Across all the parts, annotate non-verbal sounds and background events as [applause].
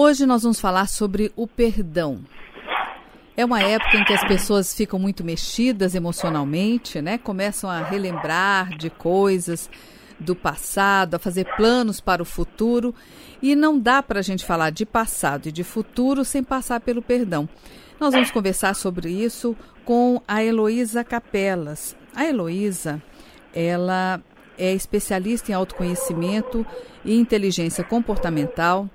Hoje nós vamos falar sobre o perdão. É uma época em que as pessoas ficam muito mexidas emocionalmente, né? Começam a relembrar de coisas do passado, a fazer planos para o futuro. E não dá para a gente falar de passado e de futuro sem passar pelo perdão. Nós vamos conversar sobre isso com a Heloísa Capelas. A Heloísa, ela é especialista em autoconhecimento e inteligência comportamental.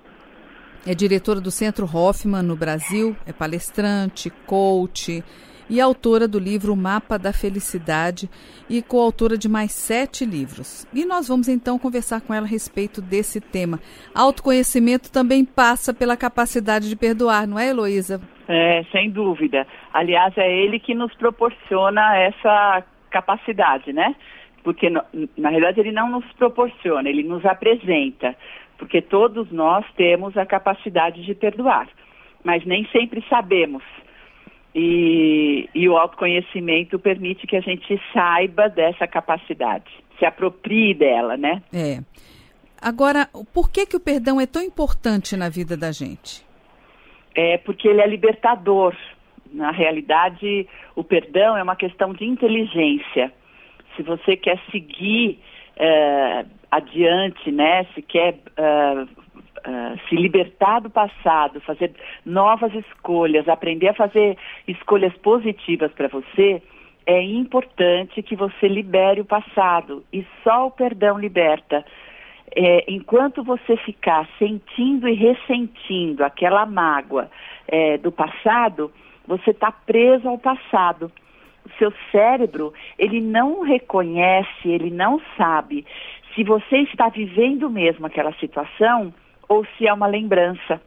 É diretora do Centro Hoffman no Brasil, é palestrante, coach e autora do livro Mapa da Felicidade e coautora de mais sete livros. E nós vamos então conversar com ela a respeito desse tema. Autoconhecimento também passa pela capacidade de perdoar, não é, Heloísa? É, sem dúvida. Aliás, é ele que nos proporciona essa capacidade, né? Porque, na realidade, ele não nos proporciona, ele nos apresenta. Porque todos nós temos a capacidade de perdoar, mas nem sempre sabemos. E, e, o autoconhecimento permite que a gente saiba dessa capacidade, se aproprie dela, né? É. Agora, por que, que o perdão é tão importante na vida da gente? É porque ele é libertador. Na realidade, o perdão é uma questão de inteligência. Se você quer seguir é, adiante, né? Se quer uh, uh, se libertar do passado, fazer novas escolhas, aprender a fazer escolhas positivas para você, é importante que você libere o passado e só o perdão liberta. É, enquanto você ficar sentindo e ressentindo aquela mágoa é, do passado, você está preso ao passado seu cérebro, ele não reconhece, ele não sabe se você está vivendo mesmo aquela situação ou se é uma lembrança.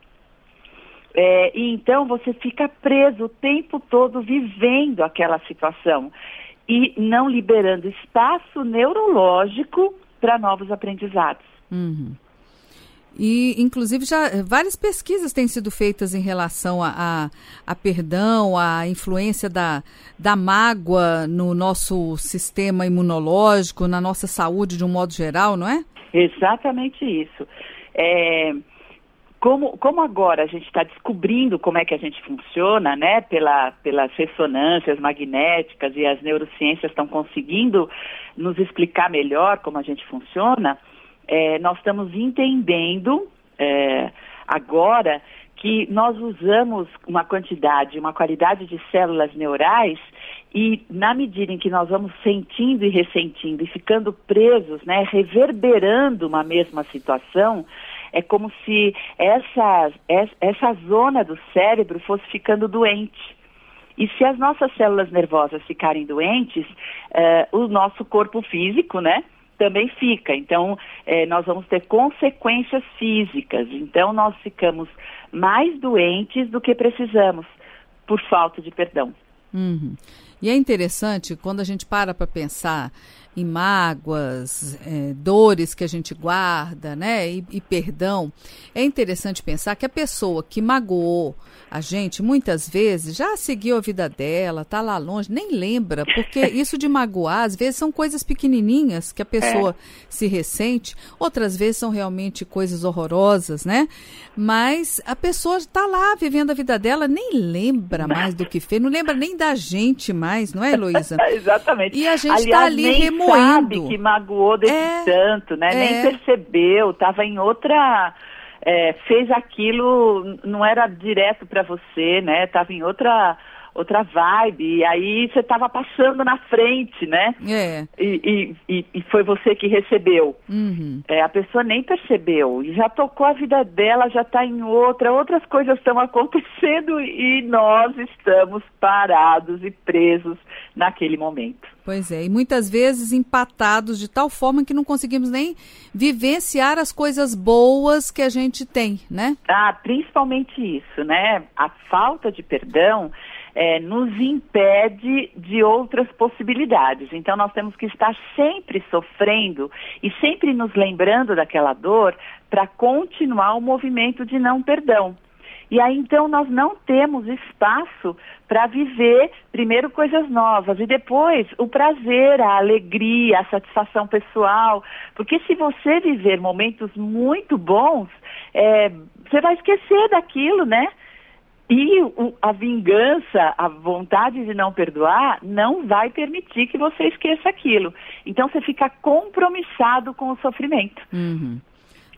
É, e então você fica preso o tempo todo vivendo aquela situação e não liberando espaço neurológico para novos aprendizados. Uhum. E, inclusive, já eh, várias pesquisas têm sido feitas em relação a, a, a, perdão, a influência da, da mágoa no nosso sistema imunológico, na nossa saúde de um modo geral, não é? Exatamente isso. É, como, como agora a gente está descobrindo como é que a gente funciona, né, pela, pelas ressonâncias magnéticas e as neurociências estão conseguindo nos explicar melhor como a gente funciona, é, nós estamos entendendo é, agora que nós usamos uma quantidade, uma qualidade de células neurais e na medida em que nós vamos sentindo e ressentindo e ficando presos, né, reverberando uma mesma situação, é como se essa, essa zona do cérebro fosse ficando doente. E se as nossas células nervosas ficarem doentes, uh, o nosso corpo físico, né, também fica. Então, eh, nós vamos ter consequências físicas. Então, nós ficamos mais doentes do que precisamos por falta de perdão. Uhum. E é interessante quando a gente para para pensar em mágoas, é, dores que a gente guarda, né? E, e, perdão. É interessante pensar que a pessoa que magoou a gente, muitas vezes, já seguiu a vida dela, tá lá longe, nem lembra, porque [laughs] isso de magoar, às vezes são coisas pequenininhas que a pessoa é. se ressente, outras vezes são realmente coisas horrorosas, né? Mas a pessoa está lá vivendo a vida dela, nem lembra mais do que fez, não lembra nem da gente mais, não é, Heloísa? [laughs] Exatamente. E a gente está ali remoendo sabe que magoou desse é, tanto, né? É. Nem percebeu, estava em outra. É, fez aquilo, não era direto para você, né? Estava em outra outra vibe, e aí você estava passando na frente, né? É. E, e, e foi você que recebeu. Uhum. É, a pessoa nem percebeu, e já tocou a vida dela, já está em outra, outras coisas estão acontecendo e nós estamos parados e presos naquele momento. Pois é, e muitas vezes empatados de tal forma que não conseguimos nem vivenciar as coisas boas que a gente tem, né? Ah, principalmente isso, né? A falta de perdão é, nos impede de outras possibilidades. Então, nós temos que estar sempre sofrendo e sempre nos lembrando daquela dor para continuar o movimento de não perdão. E aí então nós não temos espaço para viver primeiro coisas novas e depois o prazer, a alegria, a satisfação pessoal. Porque se você viver momentos muito bons, é, você vai esquecer daquilo, né? E o, a vingança, a vontade de não perdoar, não vai permitir que você esqueça aquilo. Então você fica compromissado com o sofrimento. Uhum.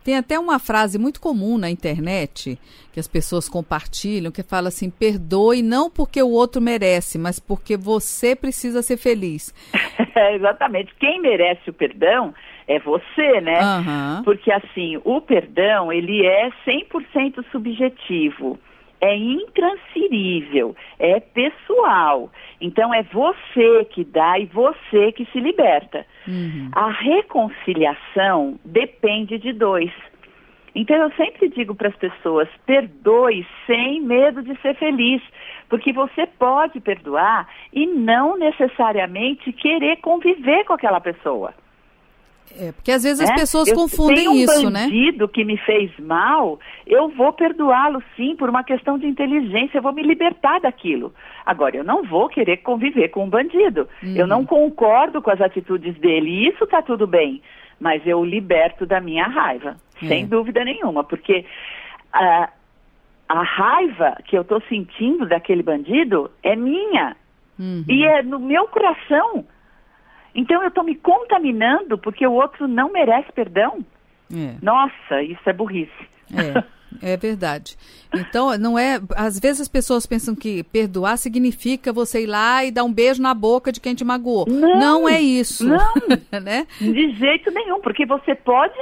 Tem até uma frase muito comum na internet que as pessoas compartilham que fala assim: perdoe não porque o outro merece, mas porque você precisa ser feliz. [laughs] É, exatamente. Quem merece o perdão é você, né? Uhum. Porque assim, o perdão, ele é 100% subjetivo é intransferível, é pessoal. Então é você que dá e você que se liberta. Uhum. A reconciliação depende de dois. Então eu sempre digo para as pessoas: perdoe sem medo de ser feliz, porque você pode perdoar e não necessariamente querer conviver com aquela pessoa. É, porque às vezes as né? pessoas eu confundem um isso, né? um bandido que me fez mal, eu vou perdoá-lo sim por uma questão de inteligência, eu vou me libertar daquilo. Agora, eu não vou querer conviver com um bandido. Uhum. Eu não concordo com as atitudes dele, e isso está tudo bem. Mas eu o liberto da minha raiva, é. sem dúvida nenhuma, porque a, a raiva que eu estou sentindo daquele bandido é minha. Uhum. E é no meu coração. Então eu estou me contaminando porque o outro não merece perdão? É. Nossa, isso é burrice. É, é verdade. Então, não é. Às vezes as pessoas pensam que perdoar significa você ir lá e dar um beijo na boca de quem te magoou. Não, não é isso. Não, [laughs] né? De jeito nenhum, porque você pode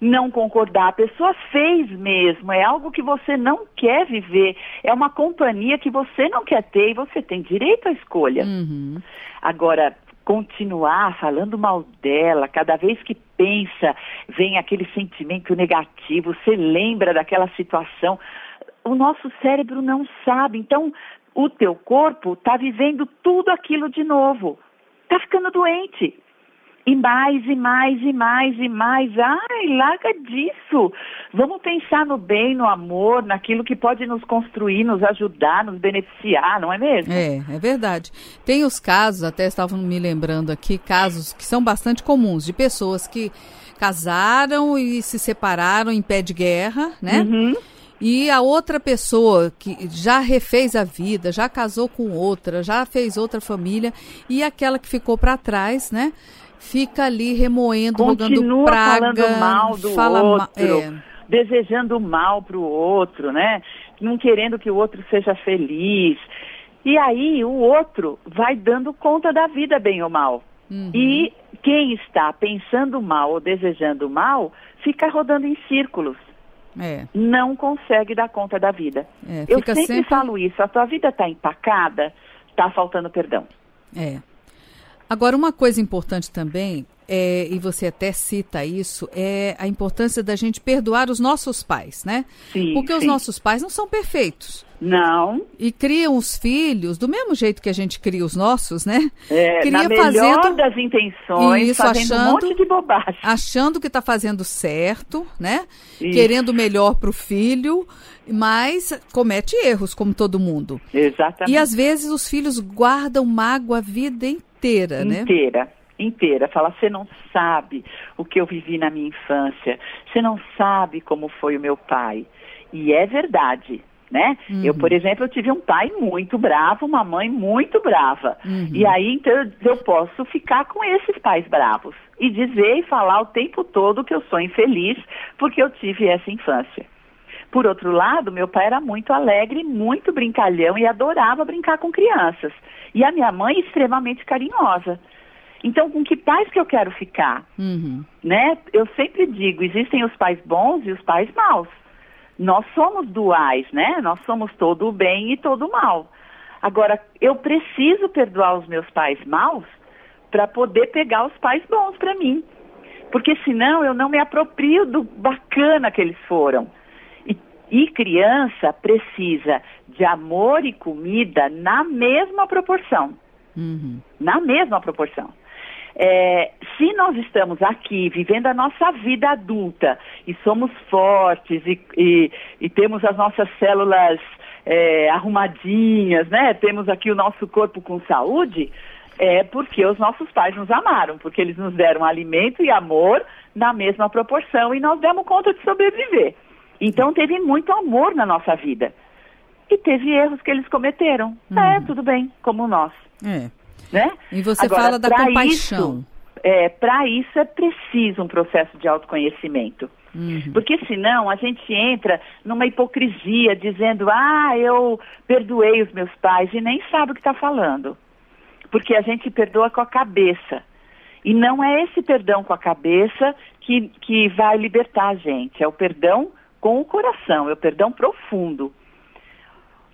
não concordar. A pessoa fez mesmo, é algo que você não quer viver, é uma companhia que você não quer ter e você tem direito à escolha. Uhum. Agora, continuar falando mal dela, cada vez que pensa, vem aquele sentimento negativo, você lembra daquela situação. O nosso cérebro não sabe. Então, o teu corpo está vivendo tudo aquilo de novo. Está ficando doente. E mais, e mais, e mais, e mais. Ai, larga disso. Vamos pensar no bem, no amor, naquilo que pode nos construir, nos ajudar, nos beneficiar, não é mesmo? É, é verdade. Tem os casos, até estavam me lembrando aqui, casos que são bastante comuns, de pessoas que casaram e se separaram em pé de guerra, né? Uhum. E a outra pessoa que já refez a vida, já casou com outra, já fez outra família, e aquela que ficou para trás, né? Fica ali remoendo, Continua praga, falando mal do fala outro, é. desejando mal para o outro, né? Não querendo que o outro seja feliz. E aí o outro vai dando conta da vida, bem ou mal. Uhum. E quem está pensando mal ou desejando mal fica rodando em círculos. É. Não consegue dar conta da vida. É, Eu sempre, sempre- falo isso, a tua vida está empacada, está faltando perdão. É. Agora, uma coisa importante também, é, e você até cita isso, é a importância da gente perdoar os nossos pais, né? Sim, Porque os sim. nossos pais não são perfeitos. Não, E criam os filhos do mesmo jeito que a gente cria os nossos, né? é, Cria na melhor fazendo- das intenções, Isso, fazendo um achando- monte de bobagem. achando que está fazendo certo, né? Isso. Querendo o melhor para o filho, mas comete erros, como todo mundo. Exatamente. E às vezes os filhos guardam mágoa a vida inteira, né? inteira, inteira. Fala, você não sabe o que eu vivi na minha infância, você não sabe como foi o meu pai. E é verdade, né? Uhum. Eu, por exemplo, eu tive um pai muito bravo, uma mãe muito brava. Uhum. E aí, então, eu- eu posso ficar com esses pais bravos e dizer e falar o tempo todo que eu sou infeliz porque eu tive essa infância. Por outro lado, meu pai era muito alegre, muito brincalhão e adorava brincar com crianças. E a minha mãe extremamente carinhosa. Então, com que pais que eu quero ficar? Uhum. Né? Eu sempre digo, existem os pais bons e os pais maus. Nós somos duais, né? Nós somos todo o bem e todo o mal. Agora, eu preciso perdoar os meus pais maus para poder pegar os pais bons para mim. Porque senão eu não me aproprio do bacana que eles foram. E, criança precisa de amor e comida na mesma proporção. Uhum. Na mesma proporção. É, se nós estamos aqui vivendo a nossa vida adulta e somos fortes e, e- e temos as nossas células é, arrumadinhas, né? Temos aqui o nosso corpo com saúde, é porque os nossos pais nos amaram, porque eles nos deram alimento e amor na mesma proporção e nós demos conta de sobreviver. Então teve muito amor na nossa vida. E teve erros que eles cometeram. Uhum. É, tudo bem, como nós. É. Né? E você Agora, fala da compaixão. Isso, é, Para isso é preciso um processo de autoconhecimento. Uhum. Porque senão a gente entra numa hipocrisia dizendo, ah, eu perdoei os meus pais e nem sabe o que está falando. Porque a gente perdoa com a cabeça. E não é esse perdão com a cabeça que, que vai libertar a gente, é o perdão com o coração, é o perdão profundo.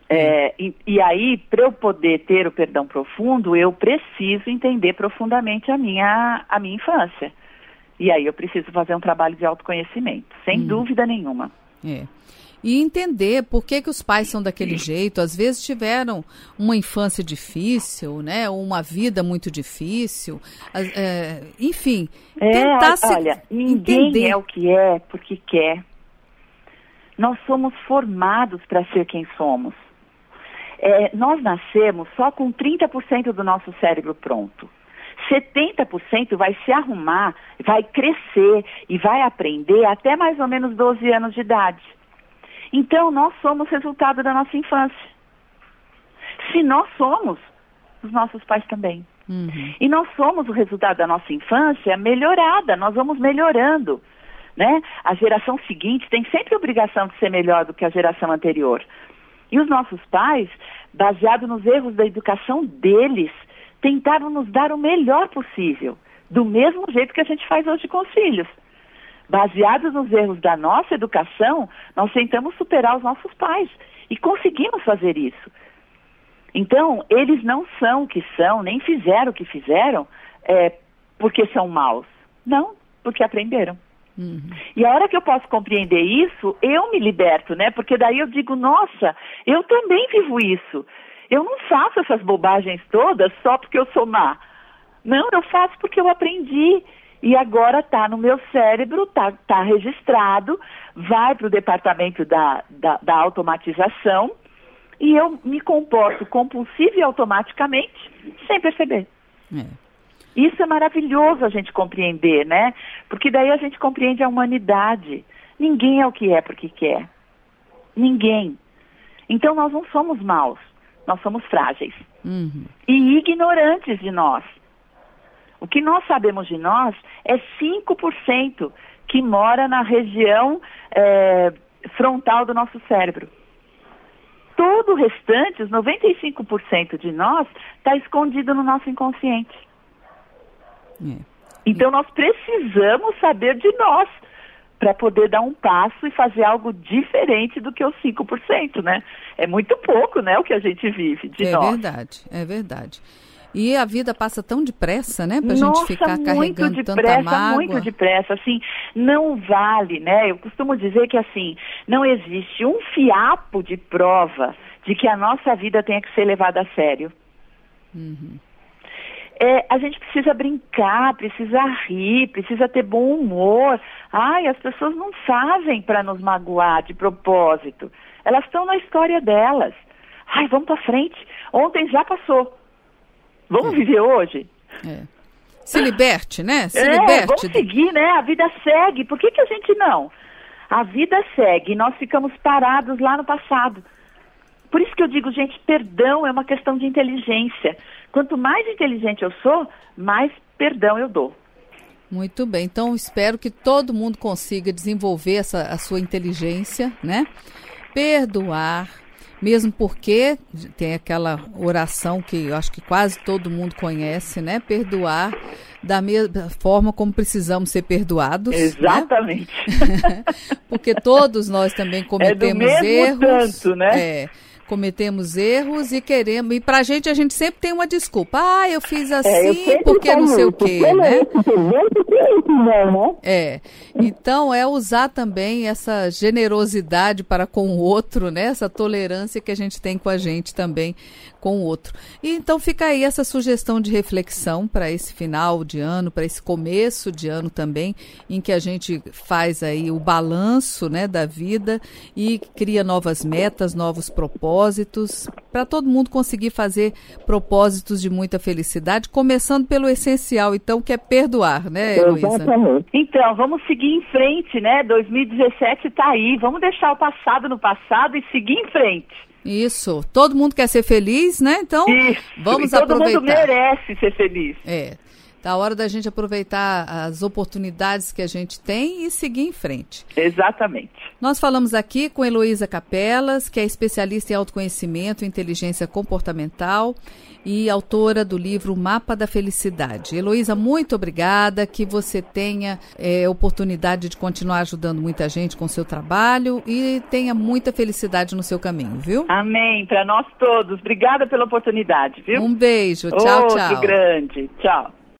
É, e, e, aí, para eu poder ter o perdão profundo, eu preciso entender profundamente a minha, a minha infância. E aí eu preciso fazer um trabalho de autoconhecimento, sem hum. dúvida nenhuma. É. E entender por que, que os pais são daquele jeito. Às vezes tiveram uma infância difícil, né? Ou uma vida muito difícil. É, enfim, é, tentar se olha, ninguém entender. é o que é porque quer. Nós somos formados para ser quem somos. É, nós nascemos só com 30% do nosso cérebro pronto. 70% vai se arrumar, vai crescer e vai aprender até mais ou menos 12 anos de idade. Então, nós somos resultado da nossa infância. Se nós somos, os nossos pais também. Uhum. E nós somos o resultado da nossa infância melhorada, nós vamos melhorando. Né? A geração seguinte tem sempre a obrigação de ser melhor do que a geração anterior. E os nossos pais, baseado nos erros da educação deles, tentaram nos dar o melhor possível, do mesmo jeito que a gente faz hoje com os filhos. Baseados nos erros da nossa educação, nós tentamos superar os nossos pais e conseguimos fazer isso. Então, eles não são o que são, nem fizeram o que fizeram é, porque são maus. Não, porque aprenderam. Uhum. E a hora que eu posso compreender isso, eu me liberto, né? Porque daí eu digo, nossa, eu também vivo isso. Eu não faço essas bobagens todas só porque eu sou má. Não, eu faço porque eu aprendi. E agora está no meu cérebro, está tá registrado, vai para o departamento da, da, da automatização e eu me comporto compulsiva e automaticamente sem perceber. É. Isso é maravilhoso a gente compreender, né? Porque daí a gente compreende a humanidade. Ninguém é o que é porque quer. Ninguém. Então nós não somos maus. Nós somos frágeis uhum. e ignorantes de nós. O que nós sabemos de nós é 5% que mora na região é, frontal do nosso cérebro. Todo o restante, os 95% de nós, está escondido no nosso inconsciente. É. Então nós precisamos saber de nós para poder dar um passo e fazer algo diferente do que os 5%, né? É muito pouco, né, o que a gente vive de é nós. É verdade, é verdade. E a vida passa tão depressa, né? Pra Nossa, gente ficar carregando depressa, tanta mágoa. muito depressa, assim, não vale, né? Eu costumo dizer que, assim, não existe um fiapo de prova de que a nossa vida tenha que ser levada a sério. Uhum é, a gente precisa brincar, precisa rir, precisa ter bom humor. Ai, as pessoas não fazem para nos magoar de propósito. Elas estão na história delas. Ai, vamos para frente. Ontem já passou. Vamos é. viver hoje? É. Se liberte, né? Se é, liberte. Vamos seguir, né? A vida segue. Por que, que a gente não? A vida segue. Nós ficamos parados lá no passado. Por isso que eu digo, gente, perdão é uma questão de inteligência. Quanto mais inteligente eu sou, mais perdão eu dou. Muito bem. Então, espero que todo mundo consiga desenvolver essa, a sua inteligência, né? Perdoar, mesmo porque tem aquela oração que eu acho que quase todo mundo conhece, né? Perdoar da mesma forma como precisamos ser perdoados. Né? Exatamente. Né? [laughs] porque todos nós também cometemos é do mesmo erros. Tanto, né? É cometemos erros e queremos. E pra gente, a gente sempre tem uma desculpa. Ah, eu fiz assim é, eu porque não sei o quê, né? É. Então, é usar também essa generosidade para com o outro, né? Essa tolerância que a gente tem com a gente também com o outro. E então fica aí essa sugestão de reflexão para esse final de ano, para esse começo de ano também, em que a gente faz aí o balanço, né, da vida e cria novas metas, novos propósitos para todo mundo conseguir fazer propósitos de muita felicidade, começando pelo essencial, então, que é perdoar, né, Heloísa? Então, vamos seguir em frente, né? 2017 está aí. Vamos deixar o passado no passado e seguir em frente. Isso. Todo mundo quer ser feliz, né? Então, Isso. vamos e todo aproveitar. Todo mundo merece ser feliz. É. Tá a hora da gente aproveitar as oportunidades que a gente tem e seguir em frente. Exatamente. Nós falamos aqui com Heloísa Capelas, que é especialista em autoconhecimento e inteligência comportamental e autora do livro Mapa da Felicidade. Heloísa, muito obrigada, que você tenha é, oportunidade de continuar ajudando muita gente com o seu trabalho e tenha muita felicidade no seu caminho, viu? Amém, para nós todos. Obrigada pela oportunidade, viu? Um beijo, tchau, oh, tchau. Grande, tchau.